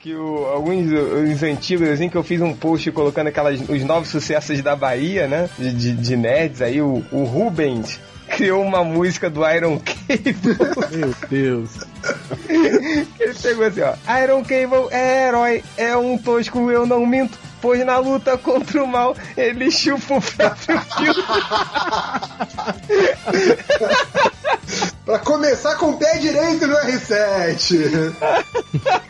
Que o, alguns os antigos, assim, que eu fiz um post colocando aquelas, os novos sucessos da Bahia, né? De, de, de nerds aí, o, o Rubens criou uma música do Iron Cable. Meu Deus. Ele pegou assim, ó. Iron Cable é herói, é um tosco, eu não minto. Pois na luta contra o mal, ele chupa o próprio fio. pra começar com o pé direito no R7.